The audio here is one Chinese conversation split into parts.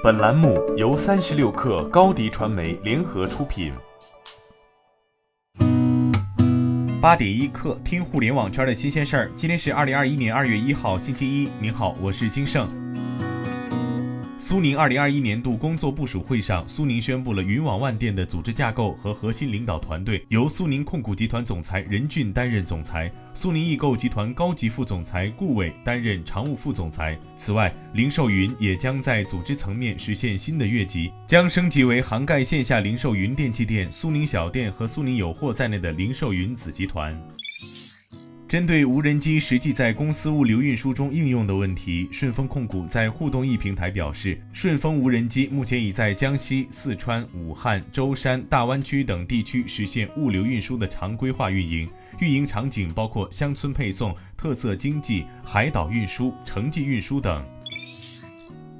本栏目由三十六氪高低传媒联合出品。八点一刻，听互联网圈的新鲜事儿。今天是二零二一年二月一号，星期一。您好，我是金盛。苏宁二零二一年度工作部署会上，苏宁宣布了云网万店的组织架构和核心领导团队，由苏宁控股集团总裁任俊担任总裁，苏宁易购集团高级副总裁顾伟担任常务副总裁。此外，零售云也将在组织层面实现新的跃级，将升级为涵盖线下零售云电器店、苏宁小店和苏宁有货在内的零售云子集团。针对无人机实际在公司物流运输中应用的问题，顺丰控股在互动易平台表示，顺丰无人机目前已在江西、四川、武汉、舟山、大湾区等地区实现物流运输的常规化运营，运营场景包括乡村配送、特色经济、海岛运输、城际运输等。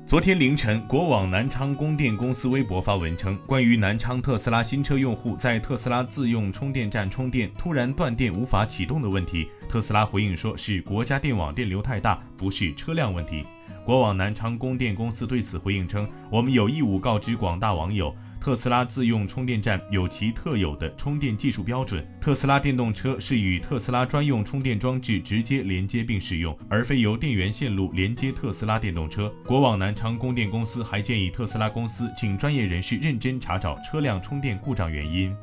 昨天凌晨，国网南昌供电公司微博发文称，关于南昌特斯拉新车用户在特斯拉自用充电站充电突然断电无法启动的问题，特斯拉回应说是国家电网电流太大，不是车辆问题。国网南昌供电公司对此回应称，我们有义务告知广大网友。特斯拉自用充电站有其特有的充电技术标准。特斯拉电动车是与特斯拉专用充电装置直接连接并使用，而非由电源线路连接特斯拉电动车。国网南昌供电公司还建议特斯拉公司请专业人士认真查找车辆充电故障原因。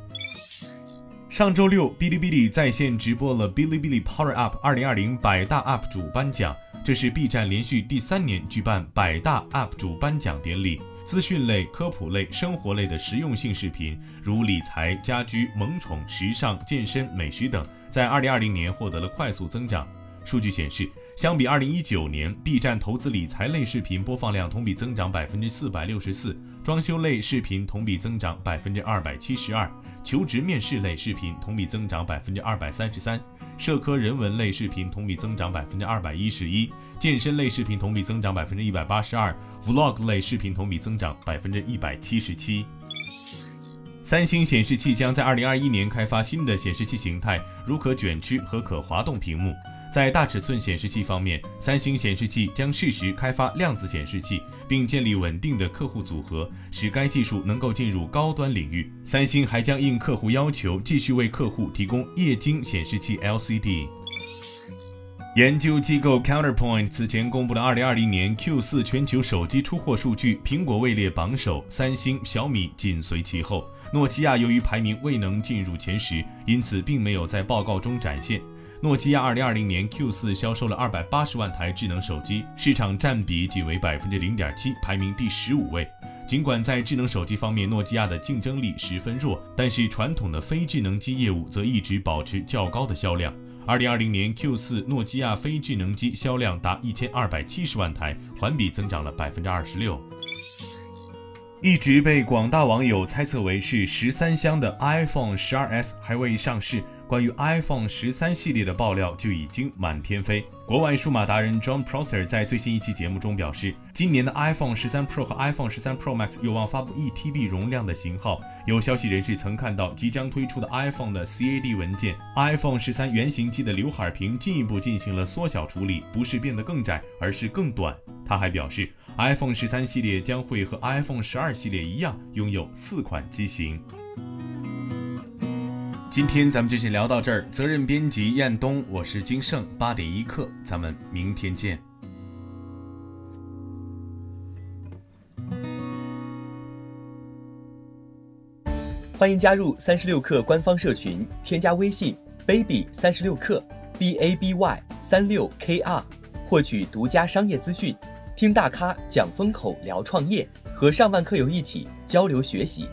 上周六，哔哩哔哩在线直播了哔哩哔哩 Power Up 二零二零百大 UP 主颁奖，这是 B 站连续第三年举办百大 UP 主颁奖典礼。资讯类、科普类、生活类的实用性视频，如理财、家居、萌宠、时尚、健身、美食等，在二零二零年获得了快速增长。数据显示，相比二零一九年，B 站投资理财类视频播放量同比增长百分之四百六十四，装修类视频同比增长百分之二百七十二，求职面试类视频同比增长百分之二百三十三。社科人文类视频同比增长百分之二百一十一，健身类视频同比增长百分之一百八十二，Vlog 类视频同比增长百分之一百七十七。三星显示器将在二零二一年开发新的显示器形态，如可卷曲和可滑动屏幕。在大尺寸显示器方面，三星显示器将适时开发量子显示器，并建立稳定的客户组合，使该技术能够进入高端领域。三星还将应客户要求，继续为客户提供液晶显示器 LCD。研究机构 Counterpoint 此前公布的2020年 Q4 全球手机出货数据，苹果位列榜首，三星、小米紧随其后。诺基亚由于排名未能进入前十，因此并没有在报告中展现。诺基亚二零二零年 Q 四销售了二百八十万台智能手机，市场占比仅为百分之零点七，排名第十五位。尽管在智能手机方面，诺基亚的竞争力十分弱，但是传统的非智能机业务则一直保持较高的销量。二零二零年 Q 四，诺基亚非智能机销量达一千二百七十万台，环比增长了百分之二十六。一直被广大网友猜测为是十三香的 iPhone 十二 S 还未上市。关于 iPhone 十三系列的爆料就已经满天飞。国外数码达人 John Prosser 在最新一期节目中表示，今年的 iPhone 十三 Pro 和 iPhone 十三 Pro Max 有望发布一 TB 容量的型号。有消息人士曾看到即将推出的 iPhone 的 CAD 文件，iPhone 十三原型机的刘海屏进一步进行了缩小处理，不是变得更窄，而是更短。他还表示，iPhone 十三系列将会和 iPhone 十二系列一样，拥有四款机型。今天咱们就先聊到这儿。责任编辑彦东，我是金盛八点一刻，咱们明天见。欢迎加入三十六氪官方社群，添加微信 baby 三十六氪 b a b y 三六 k r，获取独家商业资讯，听大咖讲风口，聊创业，和上万课友一起交流学习。